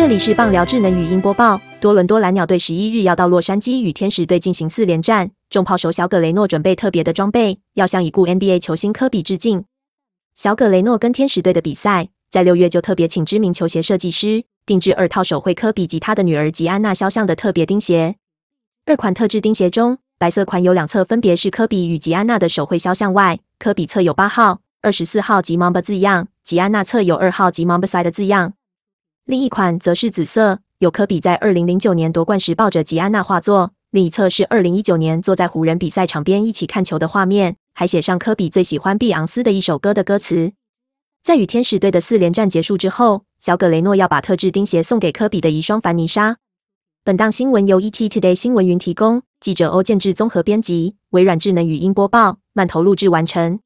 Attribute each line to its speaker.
Speaker 1: 这里是棒聊智能语音播报。多伦多蓝鸟队十一日要到洛杉矶与天使队进行四连战，重炮手小葛雷诺准备特别的装备，要向已故 NBA 球星科比致敬。小葛雷诺跟天使队的比赛，在六月就特别请知名球鞋设计师定制二套手绘科比及他的女儿吉安娜肖像的特别钉鞋。二款特制钉鞋中，白色款有两侧分别是科比与吉安娜的手绘肖像外，科比侧有八号、二十四号及 Mamba 字样，吉安娜侧有二号及 Mamba side 的字样。另一款则是紫色，有科比在二零零九年夺冠时抱着吉安娜画作，另一侧是二零一九年坐在湖人比赛场边一起看球的画面，还写上科比最喜欢碧昂斯的一首歌的歌词。在与天使队的四连战结束之后，小葛雷诺要把特制钉鞋送给科比的遗孀凡妮莎。本档新闻由 ET Today 新闻云提供，记者欧建志综合编辑，微软智能语音播报，慢投录制完成。